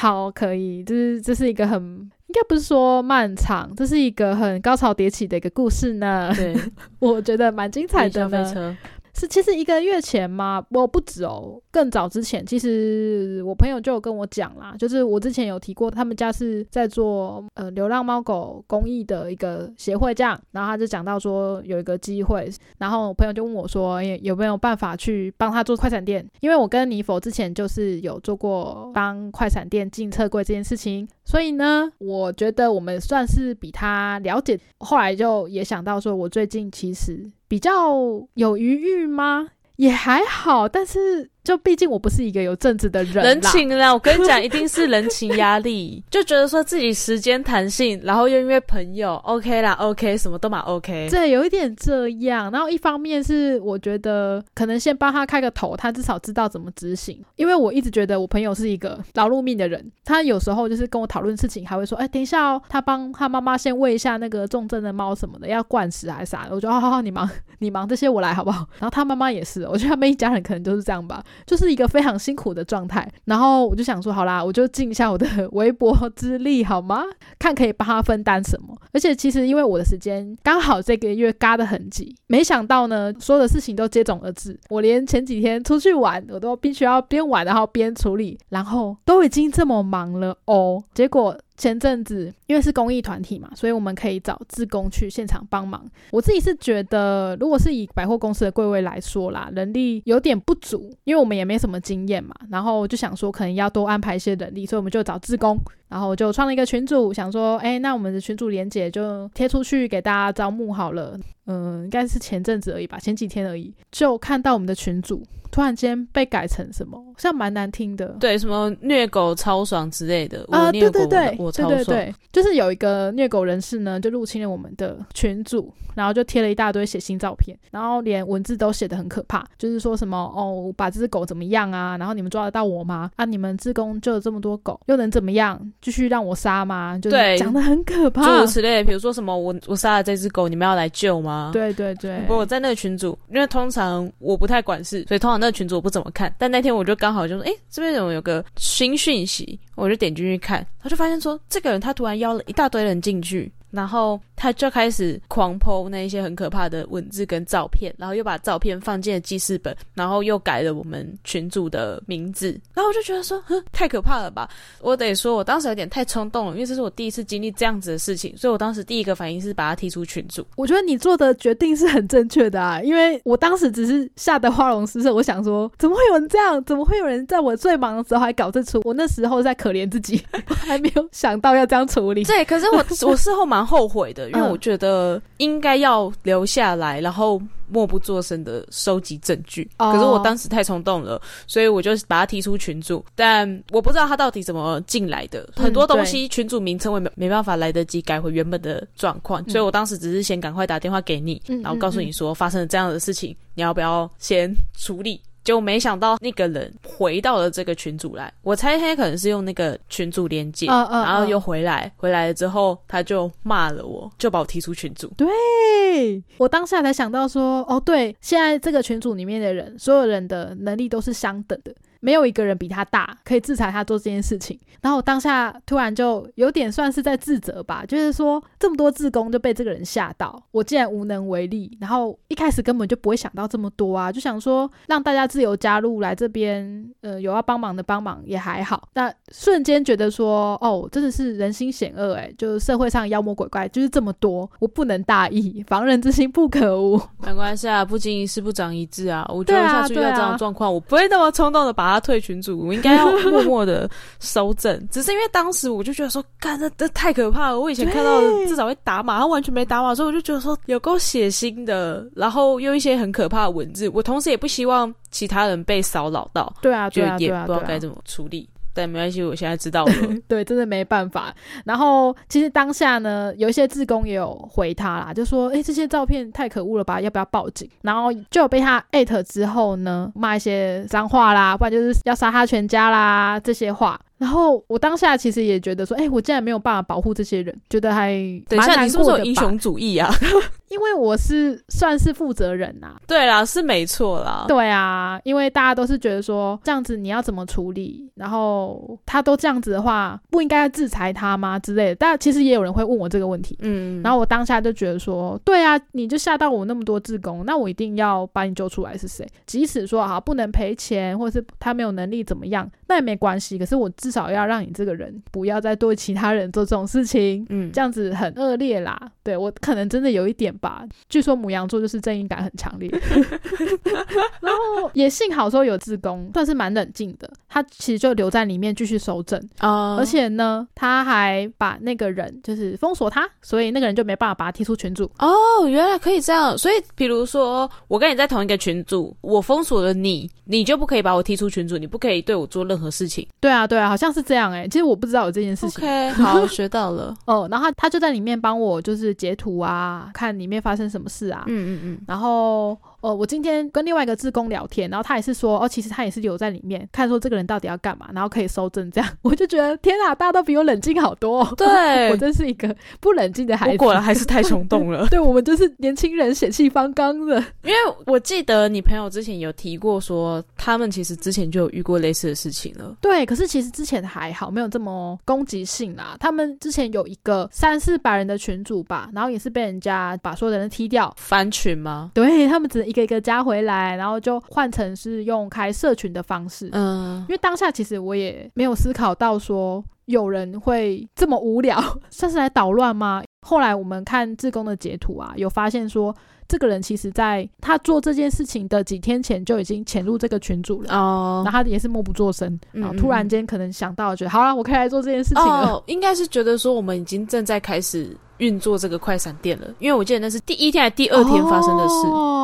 好，可以，就是这是一个很应该不是说漫长，这是一个很高潮迭起的一个故事呢。对，我觉得蛮精彩的呢。是，其实一个月前嘛，我不止哦，更早之前，其实我朋友就有跟我讲啦，就是我之前有提过，他们家是在做呃流浪猫狗公益的一个协会这样，然后他就讲到说有一个机会，然后我朋友就问我说，有没有办法去帮他做快闪店？因为我跟尼否之前就是有做过帮快闪店进车柜这件事情，所以呢，我觉得我们算是比他了解。后来就也想到说，我最近其实比较有余裕吗？也还好，但是就毕竟我不是一个有正直的人，人情啦，我跟你讲，一定是人情压力，就觉得说自己时间弹性，然后又因为朋友，OK 啦，OK，什么都蛮 OK。对，有一点这样。然后一方面是我觉得可能先帮他开个头，他至少知道怎么执行。因为我一直觉得我朋友是一个劳碌命的人，他有时候就是跟我讨论事情，还会说：“哎，等一下哦，他帮他妈妈先喂一下那个重症的猫什么的，要灌食还是啥的。”我觉得：“好好好，你忙你忙这些，我来好不好？”然后他妈妈也是，我觉得他们一家人可能都是这样吧，就是一个非常辛苦的状态。然后我就想说：“好啦，我就尽一下我的 微薄之力好吗？看可以帮他分担什么。”而且其实因为我的时间刚好这个月嘎得很急，没想到呢，所有的事情都接踵而至。我连前几天出去玩，我都必须要边玩然后边处理，然后都已经这么忙了哦。结果前阵子因为是公益团体嘛，所以我们可以找志工去现场帮忙。我自己是觉得，如果是以百货公司的柜位来说啦，人力有点不足，因为我们也没什么经验嘛。然后就想说，可能要多安排一些人力，所以我们就找志工。然后就创了一个群组，想说，哎，那我们的群组连接就贴出去给大家招募好了。嗯，应该是前阵子而已吧，前几天而已，就看到我们的群主突然间被改成什么，像蛮难听的。对，什么虐狗超爽之类的啊，对对对，对超爽，对对，就是有一个虐狗人士呢，就入侵了我们的群组，然后就贴了一大堆血腥照片，然后连文字都写的很可怕，就是说什么哦，把这只狗怎么样啊？然后你们抓得到我吗？啊，你们自宫就有这么多狗，又能怎么样？继续让我杀吗？就是对讲的很可诸怕如。此类，比如说什么我我杀了这只狗，你们要来救吗？。对对对不，过我在那个群组，因为通常我不太管事，所以通常那个群组我不怎么看。但那天我就刚好就说，哎、这边怎么有个新讯息？我就点进去看，他就发现说，这个人他突然邀了一大堆人进去，然后他就开始狂剖那一些很可怕的文字跟照片，然后又把照片放进了记事本，然后又改了我们群主的名字，然后我就觉得说，哼，太可怕了吧！我得说，我当时有点太冲动了，因为这是我第一次经历这样子的事情，所以我当时第一个反应是把他踢出群组。我觉得你做的决定是很正确的啊，因为我当时只是吓得花容失色，我想说，怎么会有人这样？怎么会有人在我最忙的时候还搞这出？我那时候在可怜自己，我还没有想到要这样处理。对，可是我 我事后蛮后悔的，因为嗯我觉得应该要留下来，然后默不作声的收集证据。哦可是我当时太冲动了，所以我就把他踢出群组。但我不知道他到底怎么进来的，嗯很多东西群组名称我也没没办法来得及改回原本的状况，所以我当时只是先赶快打电话给你，嗯然后告诉你说发生了这样的事情，你要不要先处理？结果没想到那个人回到了这个群组来，我猜他可能是用那个群组连接，嗯嗯嗯然后又回来，回来了之后他就骂了我，就把我踢出群组。对我当下才想到说，哦，对，现在这个群组里面的人，所有人的能力都是相等的，没有一个人比他大，可以制裁他做这件事情。然后我当下突然就有点算是在自责吧，就是说这么多志工就被这个人吓到，我竟然无能为力。然后一开始根本就不会想到这么多啊，就想说让大家自由加入来这边，呃，有要帮忙的帮忙也还好。那瞬间觉得说，哦，真的是人心险恶哎，就是社会上妖魔鬼怪就是这么多，我不能大意，防人之心不可无。没关系啊，不经一事不长一智啊。我觉得下次遇到这种状况，我不会那么冲动的把他退群组，我应该要 默默的收正。只是因为当时我就觉得说，干这这太可怕了。我以前看到至少会打码，他完全没打码，所以我就觉得说有够血腥的，然后用一些很可怕的文字。我同时也不希望其他人被骚扰到，对啊，就也不知道该怎么处理。但没关系，我现在知道了。对，真的没办法。然后其实当下呢，有一些志工也有回他啦，就说：“哎，这些照片太可恶了吧，要不要报警？”然后就被他艾特之后呢，骂一些脏话啦，不然就是要杀他全家啦这些话。然后我当下其实也觉得说，哎、我竟然没有办法保护这些人，觉得还等一下，蛮难你是不是过的英雄主义啊？因为我是算是负责人呐、对啦，是没错啦。对啊，因为大家都是觉得说这样子你要怎么处理，然后他都这样子的话，不应该制裁他吗之类的？但其实也有人会问我这个问题，嗯，然后我当下就觉得说，对啊，你就吓到我那么多志工，那我一定要把你揪出来是谁。即使说啊不能赔钱，或者是他没有能力怎么样，那也没关系。可是我至少要让你这个人不要再对其他人做这种事情。嗯，这样子很恶劣啦，对我可能真的有一点吧。据说母羊座就是正义感很强烈，然后也幸好说有自宫，算是蛮冷静的，他其实就留在里面继续收整，啊，而且呢，他还把那个人就是封锁他，所以那个人就没办法把他踢出群组。哦，原来可以这样。所以，比如说我跟你在同一个群组，我封锁了你，你就不可以把我踢出群组，你不可以对我做任何事情。对啊，对啊，好像是这样哎、其实我不知道有这件事情。OK，好，学到了。哦，然后他他就在里面帮我就是截图啊，看里面发生什么事啊。嗯嗯嗯，然后，呃，我今天跟另外一个志工聊天，然后他也是说，哦，其实他也是留在里面看说这个人到底要干嘛，然后可以收证这样。我就觉得天啊，大家都比我冷静好多、哦。对我，真是一个不冷静的孩子。。我果然还是太冲动了 对我们就是年轻人血气方刚的。因为我记得你朋友之前有提过说，他们其实之前就有遇过类似的事情了。对，可是其实之前还好，没有这么攻击性啦。他们之前有一个三四百人的群组吧，然后也是被人家把所有的人踢掉。翻群吗？对他们只能一个一个加回来，然后就换成是用开社群的方式。嗯因为当下其实我也没有思考到说有人会这么无聊，算是来捣乱吗？后来我们看志工的截图啊，有发现说这个人其实在他做这件事情的几天前就已经潜入这个群组了。哦然后他也是默不作声，嗯然后突然间可能想到，觉得好了，我可以来做这件事情了。哦，应该是觉得说我们已经正在开始运作这个快闪店了，因为我记得那是第一天还是第二天发生的事，哦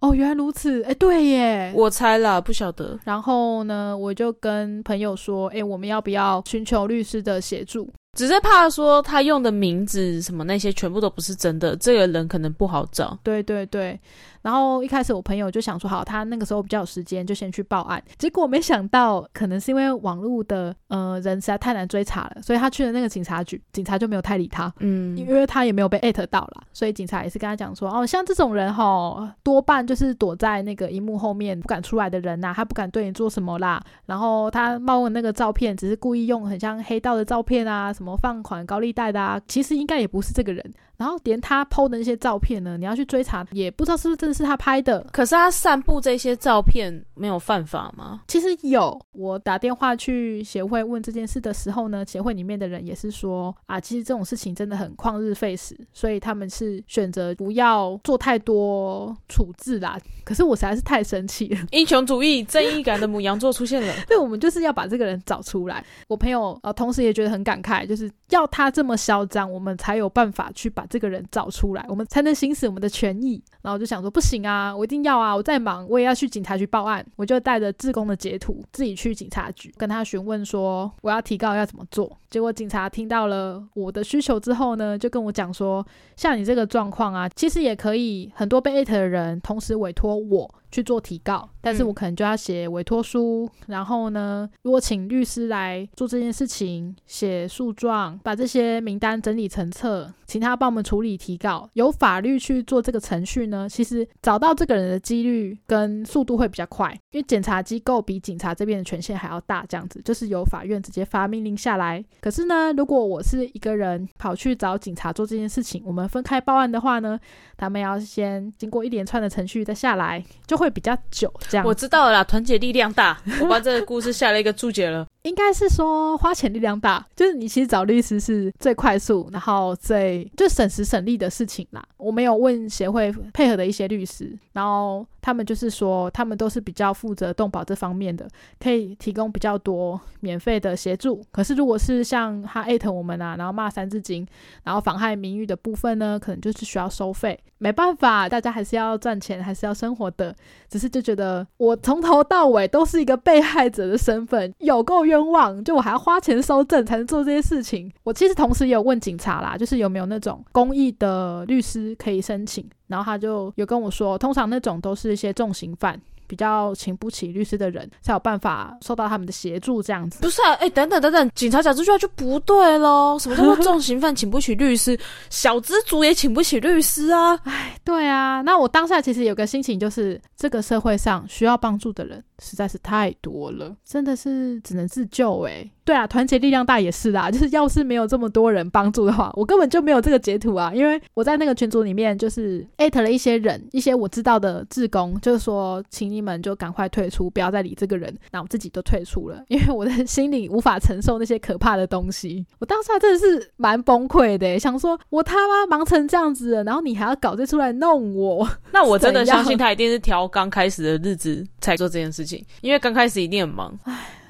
哦，原来如此，哎，对耶。我猜啦，不晓得。然后呢，我就跟朋友说，哎，我们要不要寻求律师的协助？只是怕说他用的名字什么那些全部都不是真的，这个人可能不好找。对对对，然后一开始我朋友就想说，好，他那个时候比较有时间，就先去报案。结果没想到，可能是因为网络的呃人实在太难追查了，所以他去了那个警察局，警察就没有太理他。嗯因为他也没有被艾特到啦，所以警察也是跟他讲说，哦，像这种人哈，多半就是躲在那个荧幕后面不敢出来的人呐、他不敢对你做什么啦。然后他冒问那个照片，只是故意用很像黑道的照片啊，什么放款高利贷的啊，其实应该也不是这个人。然后连他 PO 的那些照片呢，你要去追查，也不知道是不是真的是他拍的。可是他散布这些照片没有犯法吗？其实有，我打电话去协会问这件事的时候呢，协会里面的人也是说啊，其实这种事情真的很旷日费时，所以他们是选择不要做太多处置啦。可是我实在是太生气了，英雄主义、正义感的母羊座出现了。对我们就是要把这个人找出来。我朋友呃，同时也觉得很感慨，就是要他这么嚣张，我们才有办法去把这个人找出来，我们才能行使我们的权益。然后我就想说，不行啊，我一定要啊！我再忙，我也要去警察局报案。我就带着自工的截图，自己去警察局跟他询问说，我要提告要怎么做。结果警察听到了我的需求之后呢，就跟我讲说，像你这个状况啊，其实也可以很多被艾特的人同时委托我去做提告，但是嗯我可能就要写委托书，然后呢，如果请律师来做这件事情，写诉状，把这些名单整理成册，请他帮我们处理提告。有法律去做这个程序呢，其实找到这个人的几率跟速度会比较快，因为检察机构比警察这边的权限还要大，这样子就是由法院直接发命令下来。可是呢，如果我是一个人跑去找警察做这件事情，我们分开报案的话呢，他们要先经过一连串的程序再下来，就会比较久。这样我知道了啦，团结力量大。我把这个故事下了一个注解了。应该是说花钱力量大，就是你其实找律师是最快速，然后最就省时省力的事情啦。我没有问协会配合的一些律师，然后他们就是说他们都是比较负责动保这方面的，可以提供比较多免费的协助。可是如果是像他艾特我们啊，然后骂三字经，然后妨害名誉的部分呢，可能就是需要收费。没办法，大家还是要赚钱，还是要生活的。只是就觉得我从头到尾都是一个被害者的身份，有够冤枉，就我还要花钱收证才能做这些事情。我其实同时也有问警察啦，就是有没有那种公益的律师可以申请，然后他就有跟我说，通常那种都是一些重刑犯。比较请不起律师的人，才有办法受到他们的协助这样子。不是啊，哎、等等等等，警察讲这句话就不对喽。什么叫做重刑犯请不起律师？小资族也请不起律师啊？对啊，那我当下其实有个心情就是，这个社会上需要帮助的人实在是太多了，真的是只能自救诶、对啊，团结力量大也是啦，就是要是没有这么多人帮助的话，我根本就没有这个截图啊，因为我在那个群组里面就是艾特了一些人，一些我知道的志工，就是说，请你们就赶快退出，不要再理这个人。那我自己都退出了，因为我的心里无法承受那些可怕的东西。我当下真的是蛮崩溃的，想说我他妈忙成这样子了，然后你还要搞这出来弄我。那我真的相信他一定是挑刚开始的日子才做这件事情，因为刚开始一定很忙。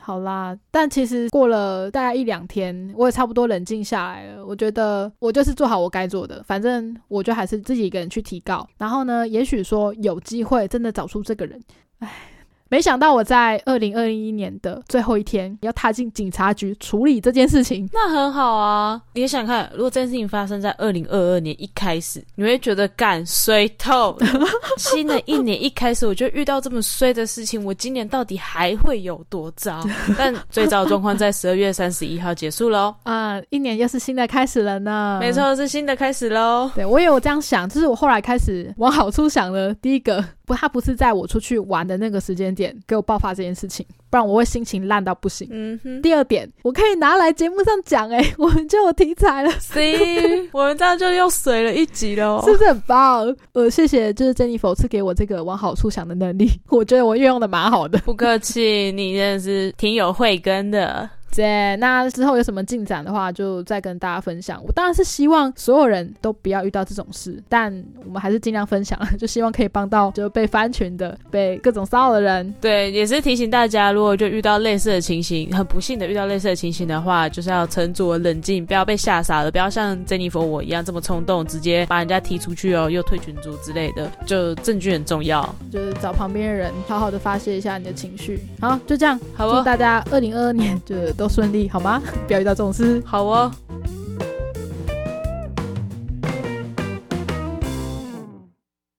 好啦，但其实过了大概一两天，我也差不多冷静下来了。我觉得我就是做好我该做的，反正我就还是自己一个人去提告。然后呢，也许说有机会真的找出这个人。唉，没想到我在二零二一年的最后一天要踏进警察局处理这件事情。那很好啊！你也想看，如果这件事情发生在二零二二年一开始，你会觉得干衰透。新的一年一开始，我就遇到这么衰的事情，我今年到底还会有多糟？但最糟的状况在十二月三十一号结束喽。啊、一年又是新的开始了呢。没。错，是新的开始喽。对，我也有这样想，就是我后来开始往好处想了。第一个，不，他不是在我出去玩的那个时间点给我爆发这件事情，不然我会心情烂到不行。嗯哼第二点，我可以拿来节目上讲，哎，我们就有题材了，，C，我们这样就又水了一集喽是。不是很棒？呃，谢谢，就是 Jennifer 赐给我这个往好处想的能力，我觉得我运用的蛮好的。不客气，你真的是挺有慧根的。对，那之后有什么进展的话，就再跟大家分享。我当然是希望所有人都不要遇到这种事，但我们还是尽量分享，就希望可以帮到就被翻群的、被各种骚扰的人。对，也是提醒大家，如果就遇到类似的情形，很不幸的遇到类似的情形的话，就是要沉着冷静，不要被吓傻了，不要像珍妮佛我一样这么冲动，直接把人家踢出去哦，又退群组之类的。就证据很重要。就是找旁边的人好好的发泄一下你的情绪。好，就这样，好哦，祝大家二零二二年就都顺利，好吗？不要遇到这种事。好哦。